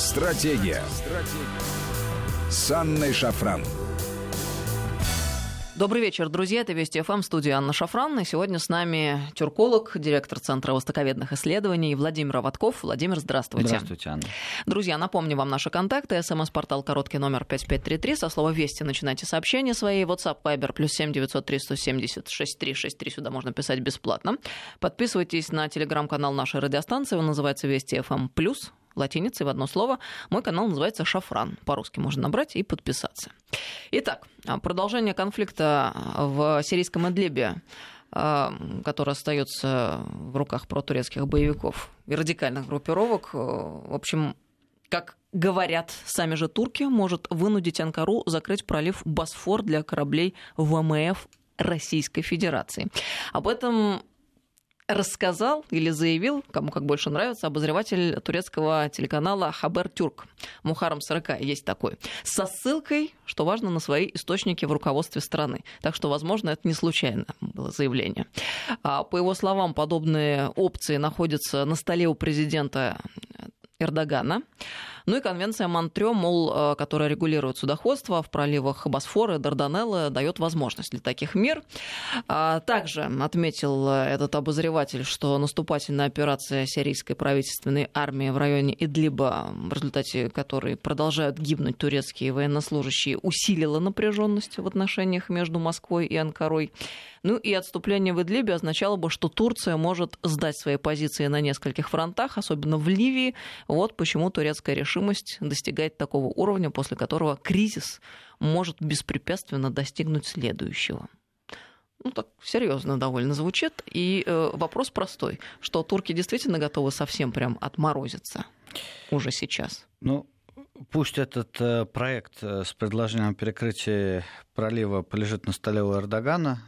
Стратегия. Стратегия. С Анной Шафран. Добрый вечер, друзья. Это Вести ФМ, студия Анна Шафран. И сегодня с нами тюрколог, директор Центра востоковедных исследований Владимир Аватков. Владимир, здравствуйте. Здравствуйте, Анна. Друзья, напомню вам наши контакты. СМС-портал короткий номер 5533. Со слова «Вести» начинайте сообщения свои. WhatsApp, Viber, плюс 7 903 170 6363. Сюда можно писать бесплатно. Подписывайтесь на телеграм-канал нашей радиостанции. Он называется «Вести ФМ плюс» латиницей в одно слово. Мой канал называется «Шафран». По-русски можно набрать и подписаться. Итак, продолжение конфликта в сирийском Идлибе который остается в руках протурецких боевиков и радикальных группировок. В общем, как говорят сами же турки, может вынудить Анкару закрыть пролив Босфор для кораблей ВМФ Российской Федерации. Об этом рассказал или заявил, кому как больше нравится, обозреватель турецкого телеканала Хабер Тюрк. Мухарам Сарыка есть такой. Со ссылкой, что важно, на свои источники в руководстве страны. Так что, возможно, это не случайно было заявление. А, по его словам, подобные опции находятся на столе у президента Эрдогана. Ну и конвенция Монтрё, мол, э, которая регулирует судоходство в проливах Босфора и Дарданеллы, дает возможность для таких мер. А, также отметил этот обозреватель, что наступательная операция сирийской правительственной армии в районе Идлиба, в результате которой продолжают гибнуть турецкие военнослужащие, усилила напряженность в отношениях между Москвой и Анкарой. Ну и отступление в Идлибе означало бы, что Турция может сдать свои позиции на нескольких фронтах, особенно в Ливии. Вот почему турецкая решимость достигает такого уровня, после которого кризис может беспрепятственно достигнуть следующего. Ну, так серьезно довольно звучит. И э, вопрос простой, что турки действительно готовы совсем прям отморозиться уже сейчас? Ну, Пусть этот э, проект э, с предложением перекрытия пролива полежит на столе у Эрдогана.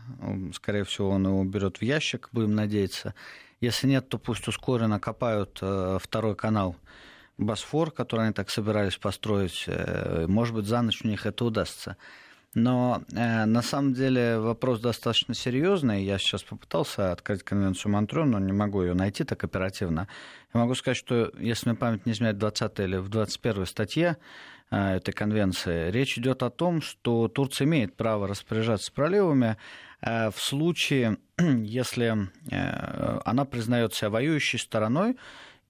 Скорее всего, он его уберет в ящик, будем надеяться. Если нет, то пусть ускоренно копают э, второй канал Босфор, который они так собирались построить. Может быть, за ночь у них это удастся. Но э, на самом деле вопрос достаточно серьезный. Я сейчас попытался открыть конвенцию Монтрё, но не могу ее найти так оперативно. Я могу сказать, что если мне память не изменяет 20 или в 21 статье э, этой конвенции, речь идет о том, что Турция имеет право распоряжаться проливами э, в случае, если э, она признает себя воюющей стороной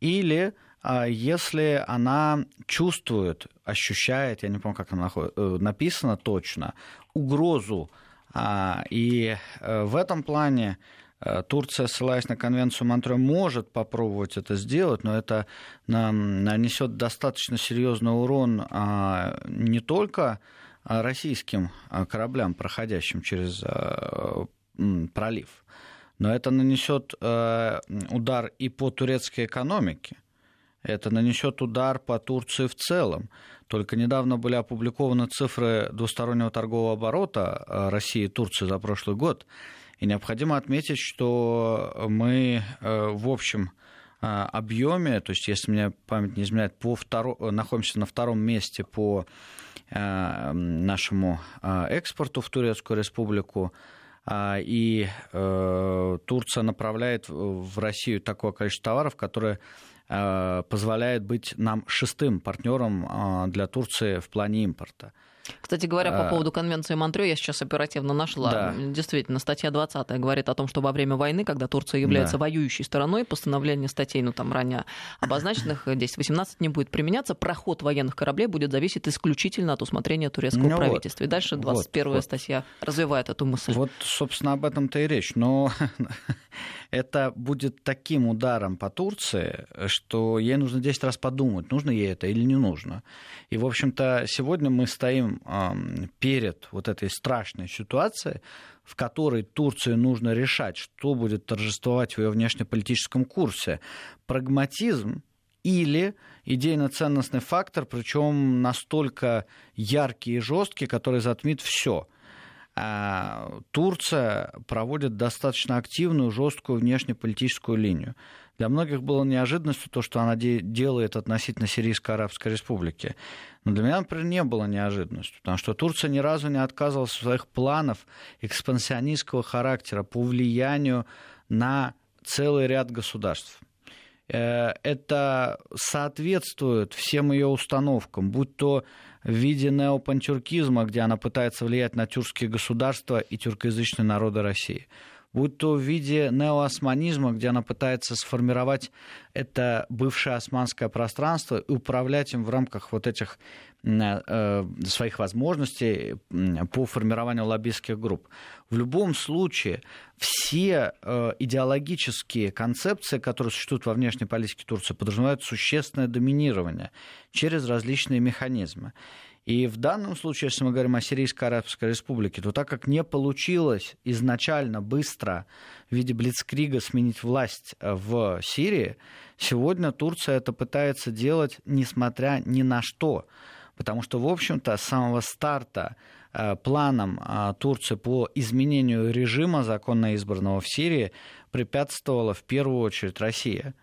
или если она чувствует, ощущает, я не помню, как там э, написано точно, угрозу. А, и э, в этом плане э, Турция, ссылаясь на конвенцию Монтре, может попробовать это сделать, но это нанесет достаточно серьезный урон а, не только российским кораблям, проходящим через пролив, но это нанесет удар и по турецкой экономике это нанесет удар по Турции в целом. Только недавно были опубликованы цифры двустороннего торгового оборота э, России и Турции за прошлый год. И необходимо отметить, что мы э, в общем э, объеме, то есть если мне память не изменяет, по второ... находимся на втором месте по нашему экспорту в Турецкую республику, и Турция направляет в Россию такое количество товаров, которые Э, позволяет быть нам шестым партнером э, для Турции в плане импорта. Кстати говоря, по а. поводу конвенции Монтрё, я сейчас оперативно нашла. Да. Действительно, статья 20 говорит о том, что во время войны, когда Турция является да. воюющей стороной, постановление статей, ну там ранее обозначенных, 10-18 не будет применяться, проход военных кораблей будет зависеть исключительно от усмотрения турецкого ну правительства. Вот. И дальше 21 вот, статья вот. развивает эту мысль. Вот, собственно, об этом-то и речь. Но это будет таким ударом по Турции, что ей нужно 10 раз подумать, нужно ей это или не нужно. И, в общем-то, сегодня мы стоим перед вот этой страшной ситуацией, в которой Турции нужно решать, что будет торжествовать в ее внешнеполитическом курсе. Прагматизм или идейно-ценностный фактор, причем настолько яркий и жесткий, который затмит все. А Турция проводит достаточно активную, жесткую внешнеполитическую линию. Для многих было неожиданностью то, что она делает относительно Сирийской Арабской Республики. Но для меня, например, не было неожиданностью, потому что Турция ни разу не отказывалась от своих планов экспансионистского характера по влиянию на целый ряд государств. это соответствует всем ее установкам, будь то в виде неопантюркизма, где она пытается влиять на тюркские государства и тюркоязычные народы России – будь то в виде неоосманизма, где она пытается сформировать это бывшее османское пространство и управлять им в рамках вот этих э, своих возможностей по формированию лоббистских групп. В любом случае, все э, идеологические концепции, которые существуют во внешней политике Турции, подразумевают существенное доминирование через различные механизмы. И в данном случае, если мы говорим о Сирийской Арабской Республике, то так как не получилось изначально быстро в виде Блицкрига сменить власть э, в Сирии, сегодня Турция это пытается делать несмотря ни на что. Потому что, в общем-то, с самого старта э, планом э, Турции по изменению режима законно избранного в Сирии препятствовала в первую очередь Россия.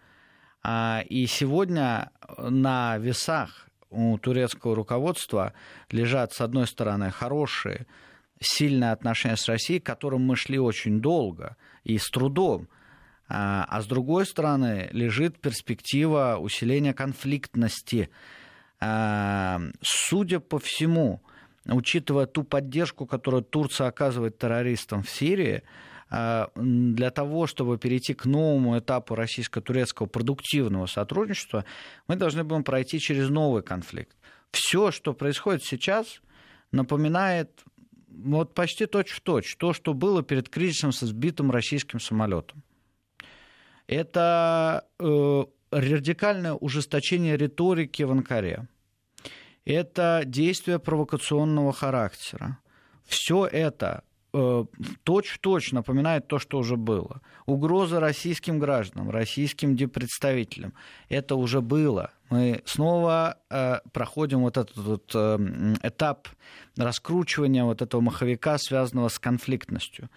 А, и сегодня на весах у турецкого руководства лежат, с одной стороны, хорошие, сильные отношения с Россией, к которым мы шли очень долго и с трудом. А, а с другой стороны, лежит перспектива усиления конфликтности. А, судя по всему, учитывая ту поддержку, которую Турция оказывает террористам в Сирии, для того, чтобы перейти к новому этапу российско-турецкого продуктивного сотрудничества, мы должны будем пройти через новый конфликт. Все, что происходит сейчас, напоминает вот почти точь-в-точь то, что было перед кризисом со сбитым российским самолетом. Это э, радикальное ужесточение риторики в Анкаре. Это действия провокационного характера. Все это точь-в-точь напоминает то, что уже было. Угроза российским гражданам, российским депредставителям. Это уже было. Мы снова э, проходим вот этот вот, э, этап раскручивания вот этого маховика, связанного с конфликтностью.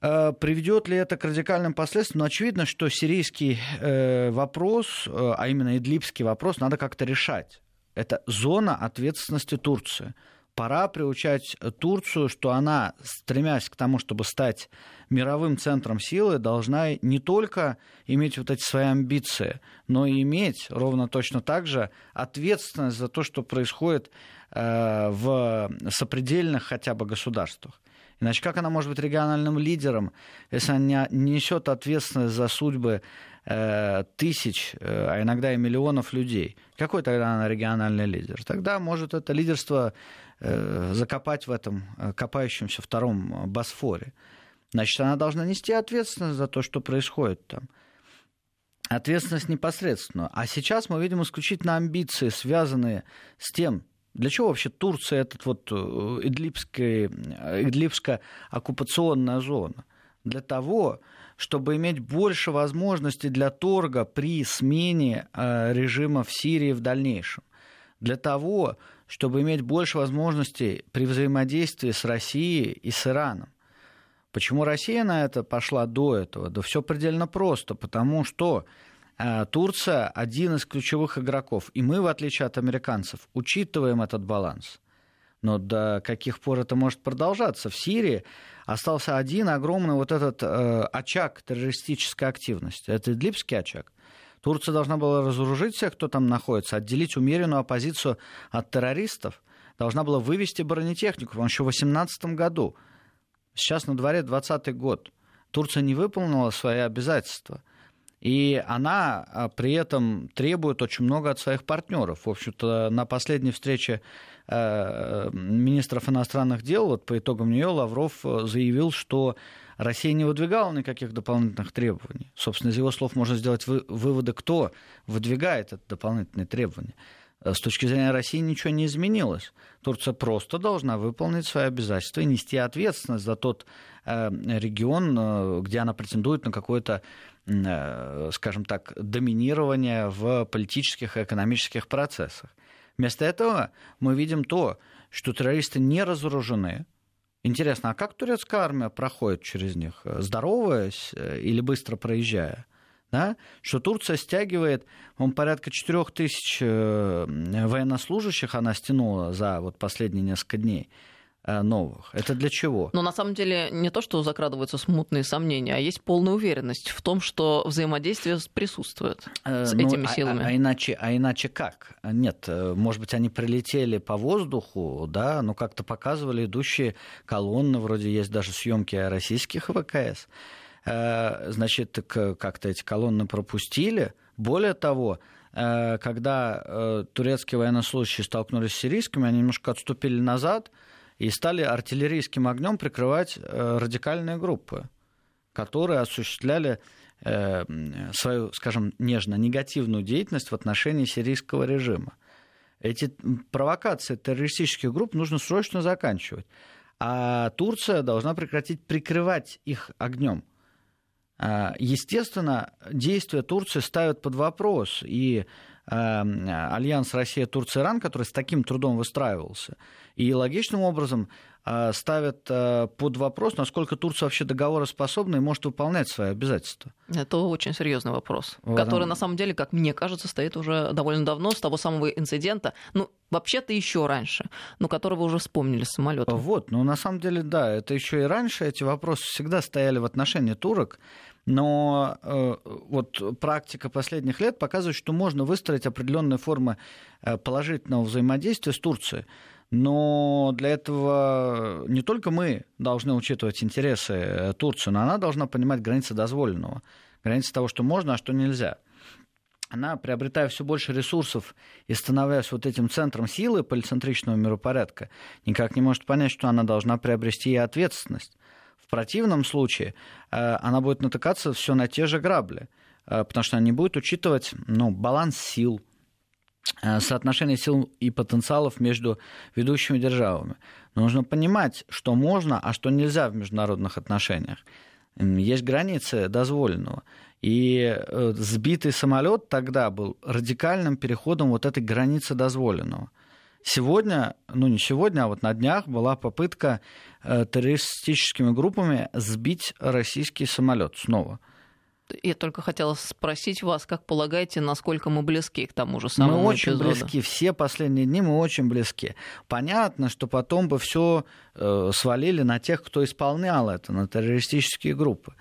Э, приведет ли это к радикальным последствиям? Ну, очевидно, что сирийский э, вопрос, э, а именно идлибский вопрос, надо как-то решать. Это зона ответственности Турции пора приучать Турцию, что она, стремясь к тому, чтобы стать мировым центром силы, должна не только иметь вот эти свои амбиции, но и иметь ровно точно так же ответственность за то, что происходит э, в сопредельных хотя бы государствах. Иначе как она может быть региональным лидером, если она не несет ответственность за судьбы э, тысяч, э, а иногда и миллионов людей? Какой тогда она региональный лидер? Тогда может это лидерство Э, закопать в этом э, копающемся втором Босфоре. Значит, она должна нести ответственность за то, что происходит там. Ответственность непосредственно. А сейчас мы видим исключительно амбиции, связанные с тем, для чего вообще Турция этот вот э, Идлибская, Идлибская оккупационная зона? Для того, чтобы иметь больше возможностей для торга при смене режима в Сирии в дальнейшем. Для того, чтобы иметь больше возможностей при взаимодействии с Россией и с Ираном. Почему Россия на это пошла до этого? Да все предельно просто, потому что э, Турция один из ключевых игроков, и мы, в отличие от американцев, учитываем этот баланс. Но до каких пор это может продолжаться? В Сирии остался один огромный вот этот э, очаг террористической активности. Это Идлибский очаг. Турция должна была разоружить всех, кто там находится, отделить умеренную оппозицию от террористов, должна была вывести бронетехнику, он еще в 2018 году. Сейчас на дворе 2020 год. Турция не выполнила свои обязательства. И она а, при этом требует очень много от своих партнеров. В общем-то, на последней встрече э, министров иностранных дел, вот по итогам нее Лавров э, заявил, что Россия не выдвигала никаких дополнительных требований. Собственно, из его слов можно сделать выводы, кто выдвигает это дополнительные требования. С точки зрения России ничего не изменилось. Турция просто должна выполнить свои обязательства и нести ответственность за тот регион, где она претендует на какое-то, скажем так, доминирование в политических и экономических процессах. Вместо этого мы видим то, что террористы не разоружены, Интересно, а как турецкая армия проходит через них? Здороваясь э, или быстро проезжая? Да? Что Турция стягивает, он порядка 4 тысяч э, военнослужащих она стянула за вот последние несколько дней. Э, новых. Это для чего? Но на самом деле не то, что закрадываются смутные сомнения, а есть полная уверенность в том, что взаимодействие присутствует э, с ну, этими а, силами. А, а, иначе, а иначе как? Нет, э, может быть, они прилетели по воздуху, да, но как-то показывали идущие колонны, вроде есть даже съемки российских ВКС. Значит, как-то эти колонны пропустили. Более того, когда турецкие военнослужащие столкнулись с сирийскими, они немножко отступили назад, и стали артиллерийским огнем прикрывать э, радикальные группы, которые осуществляли э, свою, скажем, нежно негативную деятельность в отношении сирийского режима. Эти провокации террористических групп нужно срочно заканчивать. А Турция должна прекратить прикрывать их огнем. А, естественно, действия Турции ставят под вопрос и альянс Россия-Турция-Иран, который с таким трудом выстраивался, и логичным образом э, ставят э, под вопрос, насколько Турция вообще договороспособна и может выполнять свои обязательства. Это очень серьезный вопрос, вот который, на самом деле, как мне кажется, стоит уже довольно давно, с того самого инцидента, ну, вообще-то еще раньше, но которого уже вспомнили с самолетом. Вот, ну, на самом деле, да, это еще и раньше эти вопросы всегда стояли в отношении турок, но э, вот практика последних лет показывает, что можно выстроить определенные формы э, положительного взаимодействия с Турцией. Но для этого не только мы должны учитывать интересы э, Турции, но она должна понимать границы дозволенного, границы того, что можно, а что нельзя. Она, приобретая все больше ресурсов и становясь вот этим центром силы полицентричного миропорядка, никак не может понять, что она должна приобрести и ответственность противном случае э, она будет натыкаться все на те же грабли, э, потому что она не будет учитывать ну, баланс сил, э, соотношение сил и потенциалов между ведущими державами. Но нужно понимать, что можно, а что нельзя в международных отношениях. Есть границы дозволенного. И сбитый самолет тогда был радикальным переходом вот этой границы дозволенного. Сегодня, ну не сегодня, а вот на днях была попытка э, террористическими группами сбить российский самолет снова. Я только хотела спросить вас, как полагаете, насколько мы близки к тому же самому Мы очень эпизоду? близки, все последние дни мы очень близки. Понятно, что потом бы все э, свалили на тех, кто исполнял это, на террористические группы.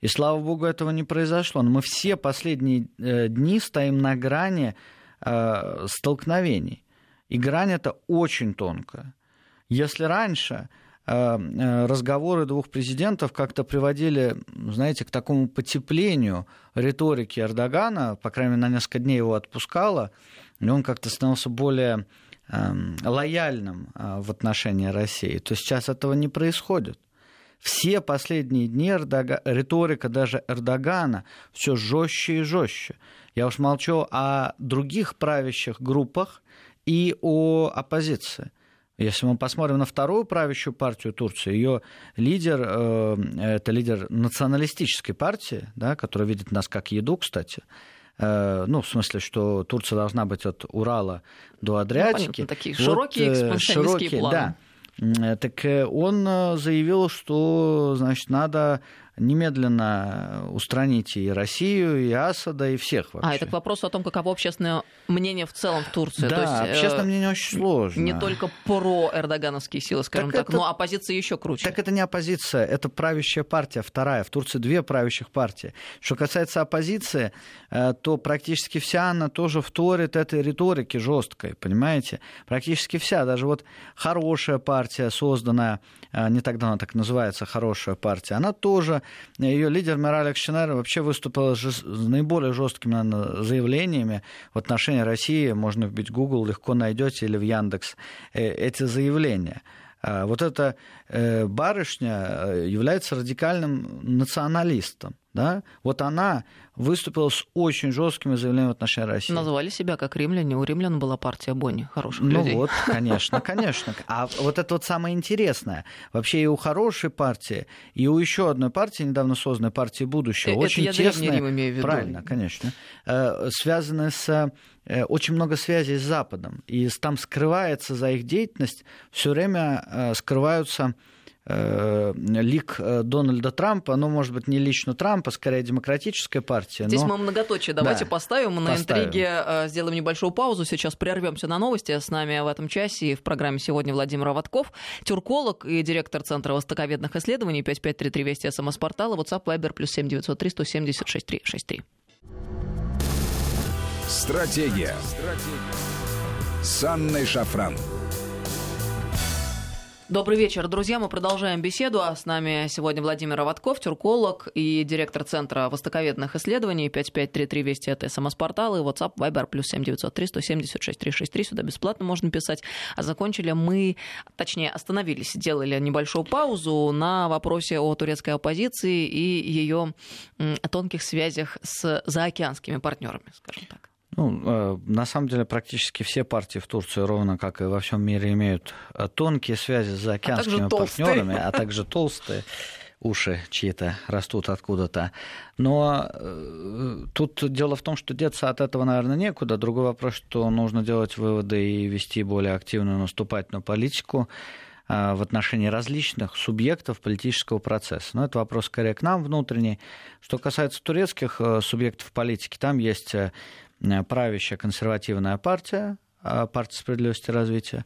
И слава богу, этого не произошло. Но мы все последние э, дни стоим на грани э, столкновений. И грань эта очень тонкая. Если раньше э, э, разговоры двух президентов как-то приводили, знаете, к такому потеплению риторики Эрдогана, по крайней мере, на несколько дней его отпускало, и он как-то становился более эм, лояльным э, в отношении России, то сейчас этого не происходит. Все последние дни Эрдога... риторика даже Эрдогана все жестче и жестче. Я уж молчу о других правящих группах, и о оппозиции. Если мы посмотрим на вторую правящую партию Турции, ее лидер, э, это лидер националистической партии, да, которая видит нас как еду, кстати, э, ну, в смысле, что Турция должна быть от Урала до Адриатики. Ну, понятно, такие широкие вот, э, широкие, планы. Да. Так он заявил, что, значит, надо немедленно устранить и Россию, и Асада, и всех вообще. А, это к вопросу о том, каково общественное мнение в целом в Турции. Да, То есть, общественное э, мнение очень сложно. Не только про эрдогановские силы, скажем так, так это, но оппозиция еще круче. Так это не оппозиция, это правящая партия, вторая. В Турции две правящих партии. Что касается оппозиции, э, то практически вся она тоже вторит этой риторике жесткой, понимаете? Практически вся, даже вот хорошая партия, созданная, э, не так давно так называется, хорошая партия, она тоже ее лидер Мираль Акшинар вообще выступила с наиболее жесткими наверное, заявлениями в отношении России. Можно вбить Google, легко найдете, или в Яндекс э, эти заявления. А вот эта э, барышня э, является радикальным националистом. Да? Вот она выступила с очень жесткими заявлениями в отношении России. Назвали себя как римляне. У римлян была партия Бонни, хороших ну людей. Ну вот, конечно, конечно. А вот это вот самое интересное. Вообще и у хорошей партии, и у еще одной партии, недавно созданной партии будущего, это очень я тесные... Рим имею в виду. Правильно, конечно. Э, связаны с э, очень много связей с Западом. И там скрывается за их деятельность, все время э, скрываются лик э, Дональда Трампа, ну, может быть, не лично Трампа, скорее демократическая партия. Здесь но... мы многоточие давайте да, поставим. На интриге э, сделаем небольшую паузу. Сейчас прервемся на новости. С нами в этом часе и в программе сегодня Владимир Аватков, тюрколог и директор Центра востоковедных исследований 5533 Вести СМС-портала, WhatsApp, Viber, плюс 7903 170 6363. Стратегия. Стратегия. С Анной Шафран. Добрый вечер, друзья. Мы продолжаем беседу. А с нами сегодня Владимир Аватков, тюрколог и директор Центра востоковедных исследований. 5533 Вести это СМС-портал и WhatsApp, Viber, плюс 7903 176 363. Сюда бесплатно можно писать. А закончили мы, точнее, остановились, сделали небольшую паузу на вопросе о турецкой оппозиции и ее тонких связях с заокеанскими партнерами, скажем так. Ну, э, на самом деле практически все партии в Турции, ровно как и во всем мире, имеют э, тонкие связи с заокеанскими а партнерами, а также толстые уши чьи-то растут откуда-то. Но э, тут дело в том, что деться от этого, наверное, некуда. Другой вопрос, что нужно делать выводы и вести более активную наступательную политику э, в отношении различных субъектов политического процесса. Но это вопрос скорее к нам внутренний. Что касается турецких э, субъектов политики, там есть э, правящая консервативная партия, э, партия справедливости и развития,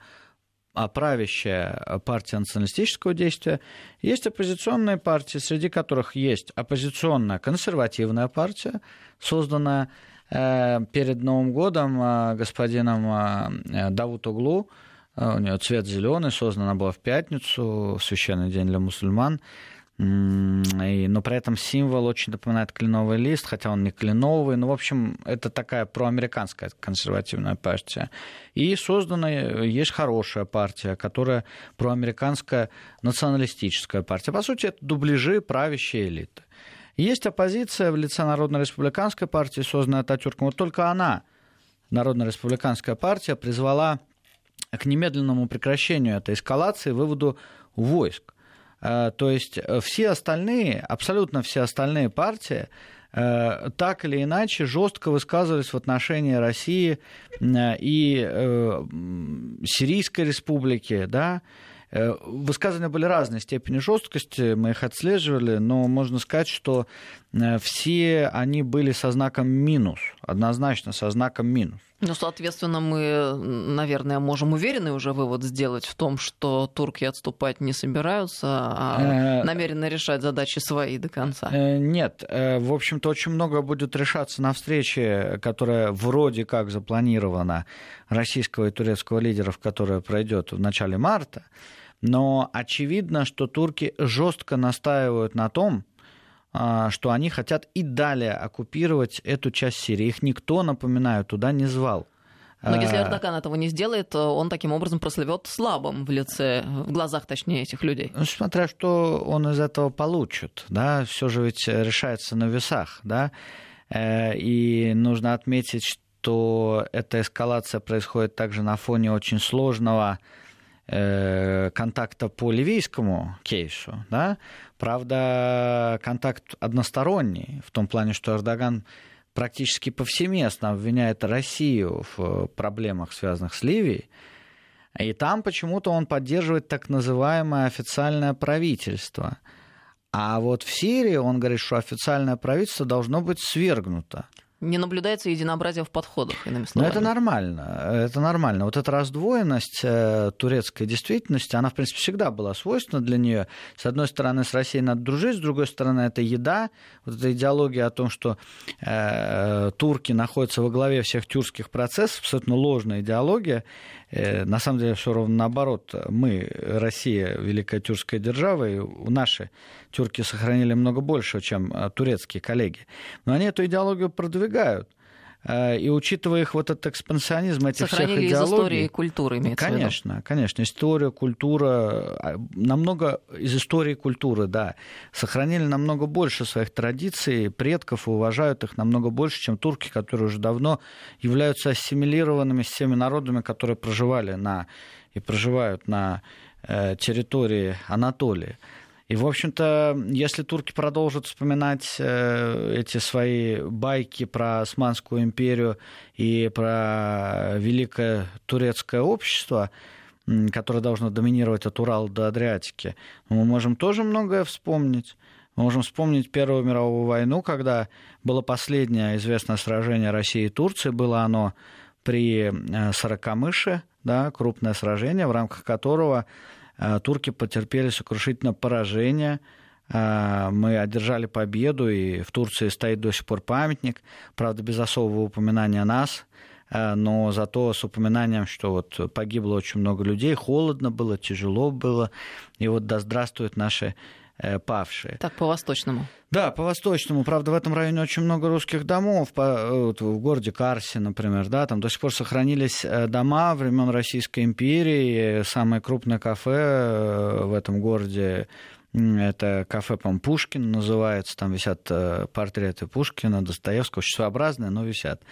а правящая партия националистического действия, есть оппозиционные партии, среди которых есть оппозиционная консервативная партия, созданная э, перед Новым годом господином Давут Углу, у нее цвет зеленый, создана была в пятницу, в священный день для мусульман. И, но при этом символ очень напоминает кленовый лист, хотя он не кленовый. Ну, в общем, это такая проамериканская консервативная партия. И создана есть хорошая партия, которая проамериканская националистическая партия. По сути, это дубляжи правящей элиты. Есть оппозиция в лице Народно-республиканской партии, созданная Ататюрком. Вот только она, Народно-республиканская партия, призвала к немедленному прекращению этой эскалации, выводу войск. Э, то есть э, все остальные, абсолютно все остальные партии э, так или иначе жестко высказывались в отношении России и Сирийской республики, да, Высказывания были разной степени жесткости, мы их отслеживали, но можно сказать, что все они были со знаком минус, однозначно со знаком минус. Ну, соответственно, мы, наверное, можем уверенный уже вывод сделать в том, что турки отступать не собираются, а э, намерены решать задачи свои до конца. Э, нет, э, в общем-то, очень много будет решаться на встрече, которая вроде как запланирована российского и турецкого лидеров, которая пройдет в начале марта. Но очевидно, что турки жестко настаивают на том, что они хотят и далее оккупировать эту часть Сирии. Их никто, напоминаю, туда не звал. Но если а, Эрдоган этого не сделает, он таким образом прослывет слабым в лице, в глазах, точнее, этих людей. Ну, смотря что он из этого получит, да, все же ведь решается на весах, да, э, и нужно отметить, что эта эскалация происходит также на фоне очень сложного контакта по ливийскому кейсу, да, правда, контакт односторонний, в том плане, что Эрдоган практически повсеместно обвиняет Россию в проблемах, связанных с Ливией, и там почему-то он поддерживает так называемое официальное правительство. А вот в Сирии он говорит, что официальное правительство должно быть свергнуто. Не наблюдается единообразие в подходах, иными словами. Но это нормально. Это нормально. Вот эта раздвоенность э, турецкой действительности, она, в принципе, всегда была свойственна для нее. С одной стороны, с Россией надо дружить, с другой стороны, это еда. Вот эта идеология о том, что э, турки находятся во главе всех тюркских процессов, абсолютно ложная идеология. Э, на самом деле все ровно наоборот. Мы, Россия, великая тюркская держава, и наши тюрки сохранили много больше, чем э, турецкие коллеги. Но они эту идеологию продвигают. Э, и учитывая их вот этот экспансионизм этих Сохранили всех идеологий... из истории и культуры, имеется Конечно, в виду. конечно. История, культура, а, намного из истории и культуры, да. Сохранили намного больше своих традиций, предков, и уважают их намного больше, чем турки, которые уже давно являются ассимилированными с теми народами, которые проживали на и проживают на э, территории Анатолии. И, в общем-то, если турки продолжат вспоминать э, эти свои байки про Османскую империю и про великое турецкое общество, которое должно доминировать от Урала до Адриатики. Мы можем тоже многое вспомнить. Мы можем вспомнить Первую мировую войну, когда было последнее известное сражение России и Турции. Было оно при э, Сорокомыше, да, крупное сражение, в рамках которого турки потерпели сокрушительное поражение. Э, мы одержали победу, и в Турции стоит до сих пор памятник, правда, без особого упоминания нас, но зато с упоминанием, что вот погибло очень много людей, холодно было, тяжело было, и вот да здравствуют наши Э, павшие. Так, по-восточному. Да, по-восточному. Правда, в этом районе очень много русских домов. По, вот, в городе Карсе, например, да, там до сих пор сохранились э, дома времен Российской империи. Самое крупное кафе э, в этом городе это кафе, по Пушкин называется. Там висят портреты Пушкина, Достоевского, очень своеобразные, но висят.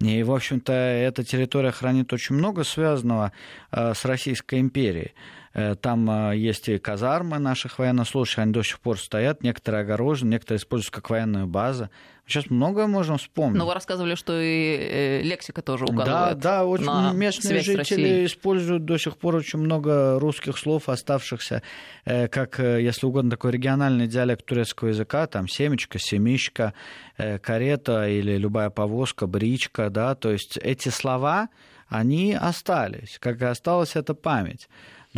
И, в общем-то, эта территория хранит очень много связанного с Российской империей. Э, там э, есть и казармы наших военнослужащих, они до сих пор стоят, некоторые огорожены, некоторые используются как военная база. Сейчас многое можем вспомнить. Но вы рассказывали, что и э, лексика тоже указывает. Да, да, очень на местные жители используют до сих пор очень много русских слов, оставшихся, как, если угодно, такой региональный диалект турецкого языка, там семечка, семичка, карета или любая повозка, бричка, да, то есть эти слова, они остались, как и осталась эта память.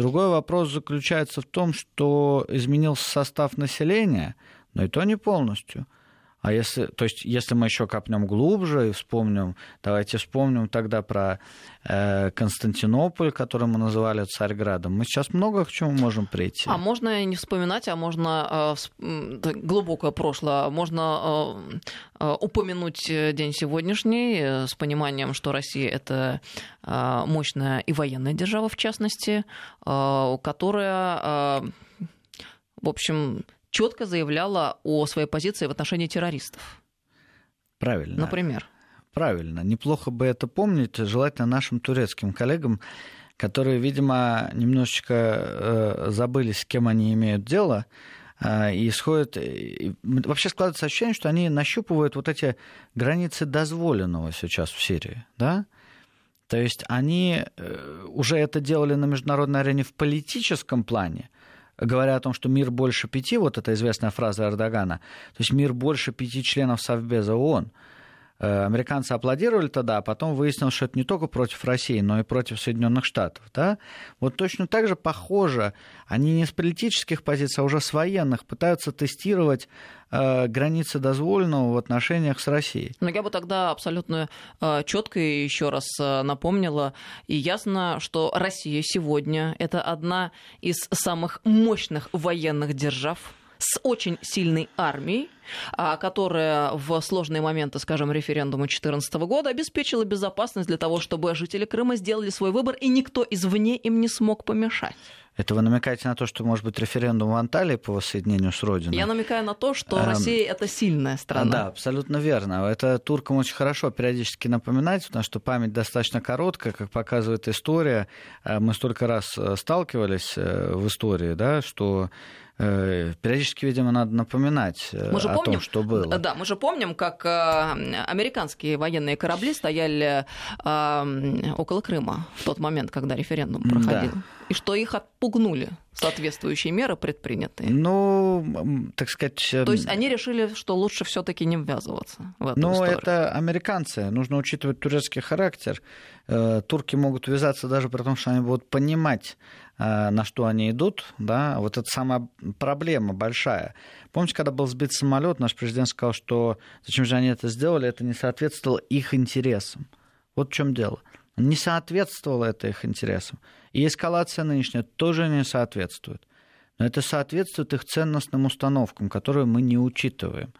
Другой вопрос заключается в том, что изменился состав населения, но и то не полностью – а если, то есть, если мы еще копнем глубже и вспомним, давайте вспомним тогда про э, Константинополь, который мы называли Царьградом, мы сейчас много к чему можем прийти. А можно не вспоминать, а можно э, глубокое прошлое, можно э, э упомянуть день сегодняшний э, с пониманием, что Россия это э, мощная и военная держава, в частности, э, которая, э, в общем, четко заявляла о своей позиции в отношении террористов. Правильно. Например. Правильно. Неплохо бы это помнить, желательно нашим турецким коллегам, которые, видимо, немножечко э, забыли, с кем они имеют дело, э, и исходят... вообще складывается ощущение, что они нащупывают вот эти границы дозволенного сейчас в Сирии, да? То есть они э, уже это делали на международной арене в политическом плане, говоря о том, что мир больше пяти, вот эта известная фраза Эрдогана, то есть мир больше пяти членов Совбеза ООН, Американцы аплодировали тогда, а потом выяснилось, что это не только против России, но и против Соединенных Штатов. Да? Вот точно так же похоже, они не с политических позиций, а уже с военных пытаются тестировать Э, границы дозволенного в отношениях с Россией. Но я бы тогда абсолютно э, четко еще раз э, напомнила, и ясно, что Россия сегодня это одна из самых мощных военных держав с очень сильной армией, а, которая в сложные моменты, скажем, референдума 2014 года обеспечила безопасность для того, чтобы жители Крыма сделали свой выбор, и никто извне им не смог помешать. Это вы намекаете на то, что может быть референдум в Анталии по воссоединению с Родиной? Я намекаю на то, что эм... Россия это сильная страна. Да, абсолютно верно. Это туркам очень хорошо периодически напоминать, потому что память достаточно короткая, как показывает история. Э, мы столько раз э, сталкивались э, в истории, да, что периодически, видимо, надо напоминать мы же о помним, том, что было. Да, мы же помним, как американские военные корабли стояли около Крыма в тот момент, когда референдум проходил. Да. И что их отпугнули соответствующие меры предпринятые. Ну, так сказать... То есть они решили, что лучше все таки не ввязываться в эту Ну, историю. это американцы. Нужно учитывать турецкий характер. Турки могут ввязаться даже при том, что они будут понимать, Э, на что они идут, да, вот это самая проблема большая. Помните, когда был сбит самолет, наш президент сказал, что зачем же они это сделали, это не соответствовало их интересам. Вот в чем дело. Не соответствовало это их интересам. И эскалация нынешняя тоже не соответствует. Но это соответствует их ценностным установкам, которые мы не учитываем.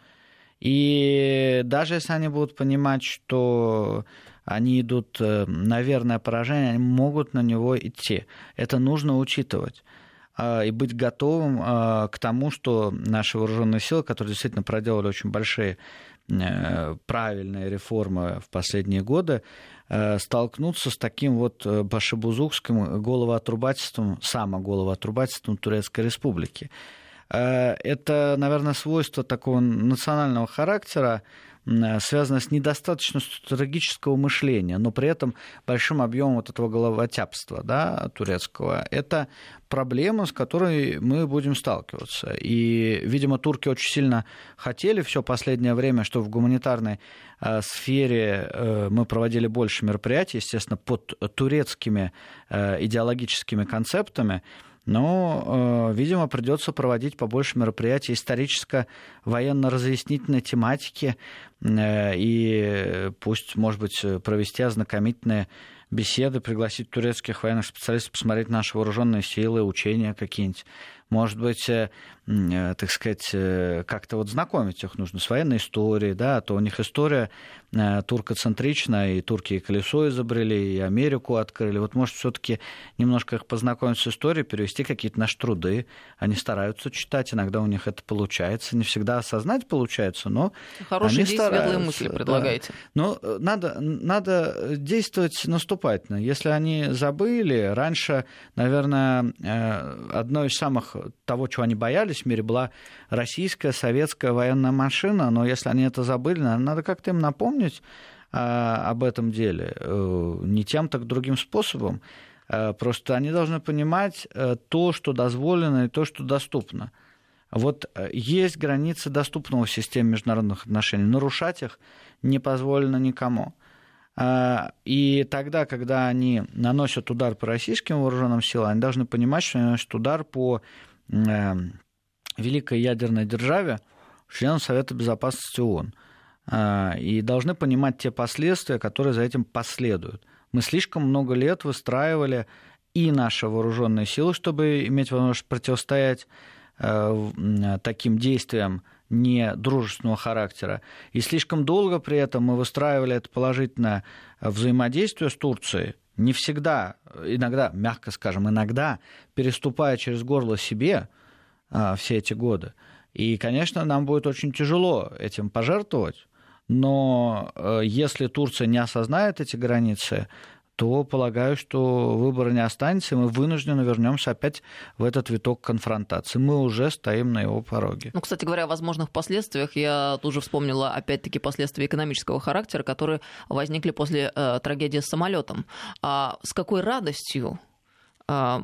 И даже если они будут понимать, что они идут э, на верное поражение, они могут на него идти. Это нужно учитывать а, и быть готовым а, к тому, что наши вооруженные силы, которые действительно проделали очень большие э, правильные реформы в последние годы, э, столкнутся с таким вот башебузукским головоотрубательством, самоголовоотрубательством Турецкой Республики. Это, наверное, свойство такого национального характера, связано с недостаточностью стратегического мышления, но при этом большим объемом вот этого головотяпства да, турецкого. Это проблема, с которой мы будем сталкиваться. И, видимо, турки очень сильно хотели все последнее время, что в гуманитарной э, сфере э, мы проводили больше мероприятий, естественно, под турецкими э, идеологическими концептами. Но, видимо, придется проводить побольше мероприятий историческо-военно-разъяснительной тематики и пусть, может быть, провести ознакомительные беседы, пригласить турецких военных специалистов, посмотреть наши вооруженные силы, учения какие-нибудь. Может быть, э, э, так сказать, э, как-то вот знакомить их нужно с военной историей, да, а то у них история туркоцентричная, и турки и колесо изобрели, и Америку открыли. Вот, может, все таки немножко их познакомить с историей, перевести какие-то наши труды. Они стараются читать, иногда у них это получается. Не всегда осознать получается, но Хорошие они стараются. светлые мысли предлагаете. Да. Но надо, надо действовать наступательно. Если они забыли, раньше, наверное, одно из самых того, чего они боялись в мире, была российская, советская военная машина, но если они это забыли, надо как-то им напомнить а, об этом деле, э, не тем, так другим способом. Э, просто они должны понимать э, то, что дозволено, и то, что доступно. Вот есть границы доступного в системе международных отношений. Нарушать их не позволено никому. И тогда, когда они наносят удар по российским вооруженным силам, они должны понимать, что они наносят удар по великой ядерной державе, членом Совета Безопасности ООН. Э, и должны понимать те последствия, которые за этим последуют. Мы слишком много лет выстраивали и наши вооруженные силы, чтобы иметь возможность противостоять э, таким действиям недружественного характера. И слишком долго при этом мы выстраивали это положительное взаимодействие с Турцией, не всегда, иногда, мягко скажем, иногда переступая через горло себе а, все эти годы. И, конечно, нам будет очень тяжело этим пожертвовать, но э, если Турция не осознает эти границы, то полагаю, что выбора не останется, и мы вынуждены вернемся опять в этот виток конфронтации. Мы уже стоим на его пороге. Ну, кстати говоря, о возможных последствиях, я тут же вспомнила опять-таки последствия экономического характера, которые возникли после э, трагедии с самолетом. А с какой радостью э,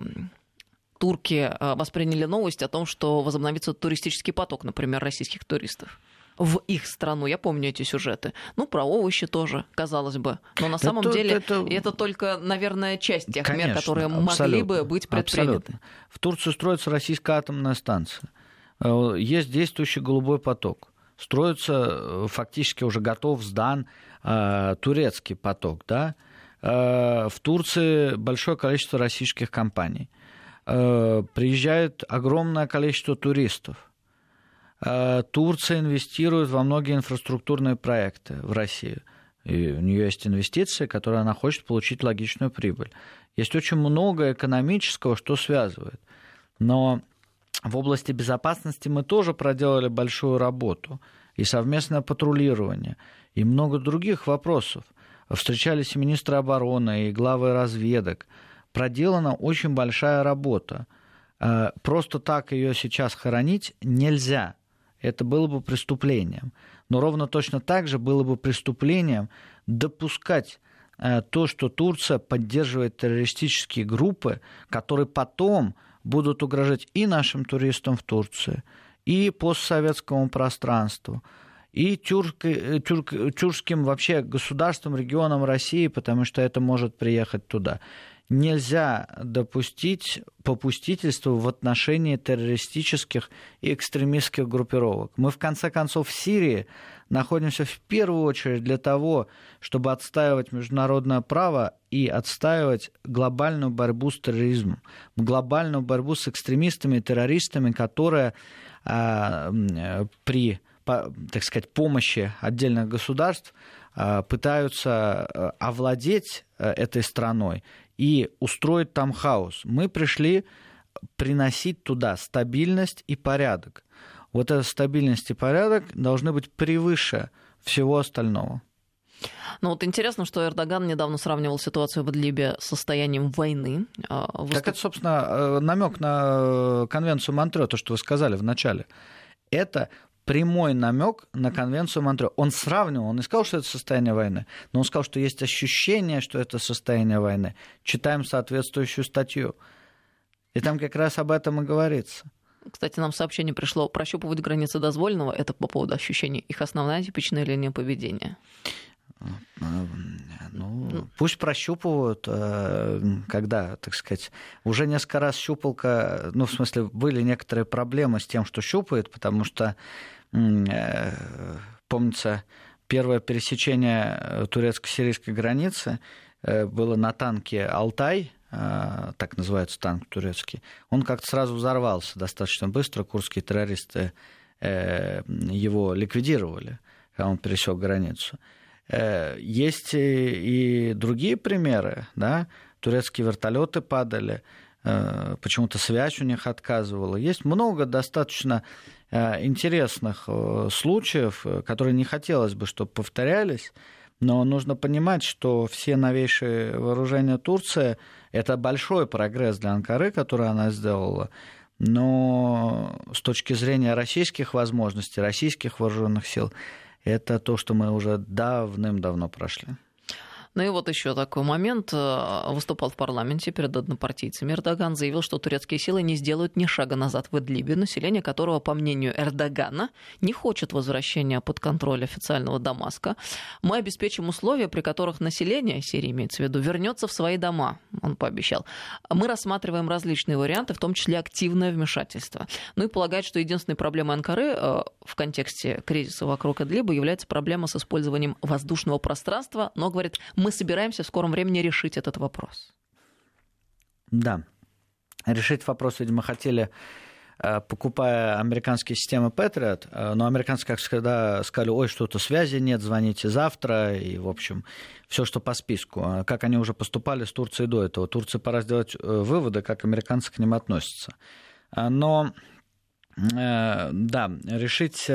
турки восприняли новость о том, что возобновится туристический поток, например, российских туристов? В их страну. Я помню эти сюжеты. Ну, про овощи тоже, казалось бы. Но на самом это, деле это... это только, наверное, часть тех Конечно, мер, которые могли бы быть предприняты. Абсолютно. В Турции строится российская атомная станция. Э, есть действующий голубой поток. Строится, э, фактически уже готов, сдан э, турецкий поток. Да? Э, в Турции большое количество российских компаний. Э, приезжает огромное количество туристов Турция инвестирует во многие инфраструктурные проекты в Россию. И у нее есть инвестиции, которые она хочет получить логичную прибыль. Есть очень много экономического, что связывает. Но в области безопасности мы тоже проделали большую работу. И совместное патрулирование, и много других вопросов. Встречались и министры обороны, и главы разведок. Проделана очень большая работа. Э, просто так ее сейчас хоронить нельзя это было бы преступлением. Но ровно точно так же было бы преступлением допускать э, то, что Турция поддерживает террористические группы, которые потом будут угрожать и нашим туристам в Турции, и постсоветскому пространству, и тюрк, э, тюрк, тюркским вообще государствам, регионам России, потому что это может приехать туда нельзя допустить попустительства в отношении террористических и экстремистских группировок. Мы, в конце концов, в Сирии находимся в первую очередь для того, чтобы отстаивать международное право и отстаивать глобальную борьбу с терроризмом, глобальную борьбу с экстремистами и террористами, которые а, при так сказать, помощи отдельных государств а, пытаются а, овладеть а, этой страной и устроить там хаос. Мы пришли приносить туда стабильность и порядок. Вот эта стабильность и порядок должны быть превыше всего остального. Ну вот интересно, что Эрдоган недавно сравнивал ситуацию в Идлибе с состоянием войны. А, Выступ... Так это, собственно, э, намек на э, конвенцию Монтрео, то, что вы сказали в начале. Это прямой намек на конвенцию Монтрео. Он сравнивал, он не сказал, что это состояние войны, но он сказал, что есть ощущение, что это состояние войны. Читаем соответствующую статью. И там как раз об этом и говорится. Кстати, нам сообщение пришло, прощупывать границы дозволенного, это по поводу ощущений, их основная типичная линия поведения. Ну, пусть прощупывают, э, когда, так сказать, уже несколько раз щупалка, ну, в смысле, были некоторые проблемы с тем, что щупает, потому что, помнится, первое пересечение э, турецко-сирийской границы было на танке «Алтай», так называется танк турецкий, он как-то сразу взорвался достаточно быстро, курские террористы его ликвидировали, когда он пересек границу. Э, есть и другие примеры, да, турецкие вертолеты падали, э, почему-то связь у них отказывала. Есть много достаточно э, интересных случаев, которые не хотелось бы, чтобы повторялись, но нужно понимать, что все новейшие вооружения Турции – это большой прогресс для Анкары, который она сделала, но с точки зрения российских возможностей, российских вооруженных сил – это то, что мы уже давным-давно прошли. Ну и вот еще такой момент. Э, выступал в парламенте перед однопартийцами. Эрдоган заявил, что турецкие силы не сделают ни шага назад в Идлибе, население которого, по мнению Эрдогана, не хочет возвращения под контроль официального Дамаска. Мы обеспечим условия, при которых население, Сирии имеется в виду, вернется в свои дома, он пообещал. Мы рассматриваем различные варианты, в том числе активное вмешательство. Ну и полагает, что единственной проблемой Анкары э, в контексте кризиса вокруг Идлиба является проблема с использованием воздушного пространства, но, говорит, мы собираемся в скором времени решить этот вопрос. Да. Решить вопрос, видимо, хотели э, покупая американские системы Patriot, э, но американцы, как всегда, сказали, ой, что-то связи нет, звоните завтра, и, в общем, все, что по списку. А как они уже поступали с Турцией до этого. Турции пора сделать э, выводы, как американцы к ним относятся. Но да, решить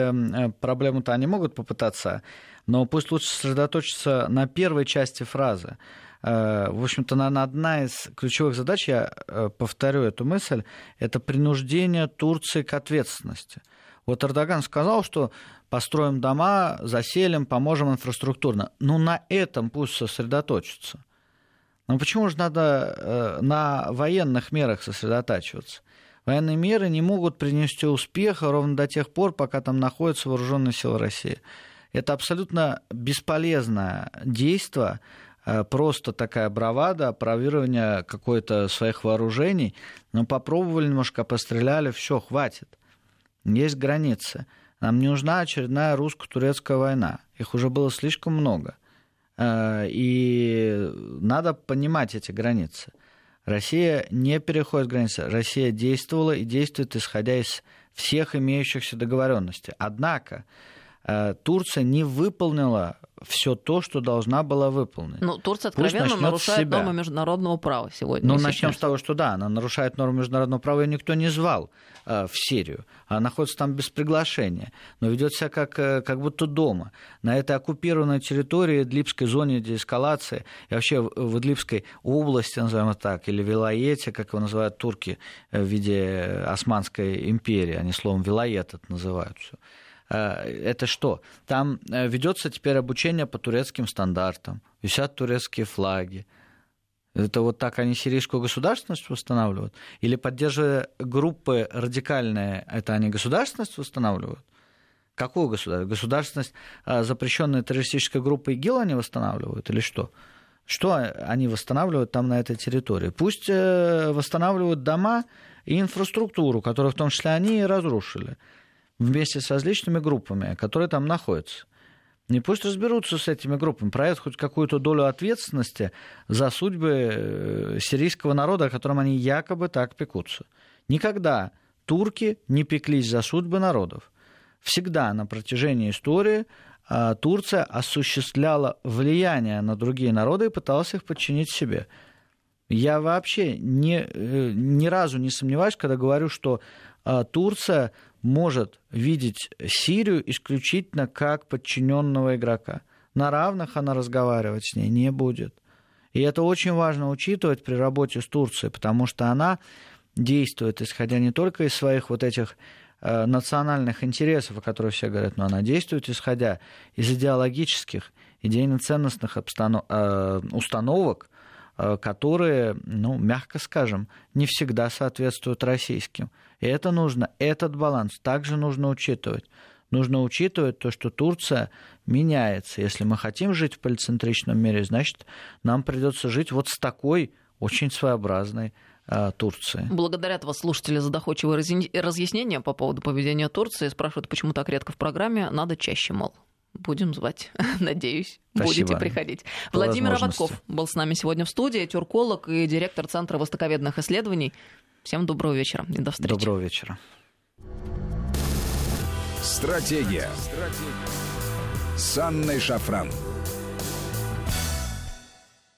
проблему-то они могут попытаться, но пусть лучше сосредоточиться на первой части фразы. Э, в общем-то, наверное, одна из ключевых задач, я э, повторю эту мысль, это принуждение Турции к ответственности. Вот Эрдоган сказал, что построим дома, заселим, поможем инфраструктурно. Ну, на этом пусть сосредоточиться. Но почему же надо э, на военных мерах сосредотачиваться? Военные меры не могут принести успеха ровно до тех пор, пока там находятся вооруженные силы России. Это абсолютно бесполезное действие, э, просто такая бравада, опровирование какой-то своих вооружений. Но попробовали немножко, постреляли, все, хватит. Есть границы. Нам не нужна очередная русско-турецкая война. Их уже было слишком много. Э, и надо понимать эти границы. Россия не переходит границы. Россия действовала и действует, исходя из всех имеющихся договоренностей. Однако Турция не выполнила все то, что должна была выполнить. Ну, Турция откровенно нарушает себя. нормы международного права сегодня. Ну, начнем с того, что да, она нарушает нормы международного права, ее никто не звал э, в Сирию. Она находится там без приглашения, но ведет себя как, э, как будто дома. На этой оккупированной территории, Идлибской зоне деэскалации, и вообще в Идлибской области, назовем это так, или Вилаете, как его называют турки э, в виде Османской империи, они словом Вилает это называют все Э, это что? Там э, ведется теперь обучение по турецким стандартам, висят турецкие флаги. Это вот так они сирийскую государственность восстанавливают? Или поддерживая группы радикальные, это они государственность восстанавливают? Какую государственность? Государственность э, запрещенной террористической группы ИГИЛ они восстанавливают или что? Что они восстанавливают там на этой территории? Пусть восстанавливают дома и инфраструктуру, которую в том числе они и разрушили вместе с различными группами, которые там находятся. И пусть разберутся с этими группами, проявят хоть какую-то долю ответственности за судьбы э, сирийского народа, о котором они якобы так пекутся. Никогда турки не пеклись за судьбы народов. Всегда на протяжении истории а, Турция осуществляла влияние на другие народы и пыталась их подчинить себе. Я вообще ни, э, ни разу не сомневаюсь, когда говорю, что а, Турция может видеть Сирию исключительно как подчиненного игрока. на равных она разговаривать с ней не будет. И это очень важно учитывать при работе с Турцией, потому что она действует, исходя не только из своих вот этих э, национальных интересов, о которых все говорят, но она действует, исходя из идеологических, идейно-ценностных обстанов... э, установок, которые, ну, мягко скажем, не всегда соответствуют российским. И это нужно, этот баланс также нужно учитывать нужно учитывать то, что Турция меняется. Если мы хотим жить в полицентричном мире, значит, нам придется жить вот с такой очень своеобразной а, Турции. Благодарят вас слушатели за доходчивое разъяснение по поводу поведения Турции. Спрашивают, почему так редко в программе. Надо чаще, мол. Будем звать, надеюсь, Спасибо. будете приходить. По Владимир Аватков был с нами сегодня в студии, тюрколог и директор Центра востоковедных исследований. Всем доброго вечера и до встречи. Доброго вечера. Стратегия. Стратегия. С Анной Шафран.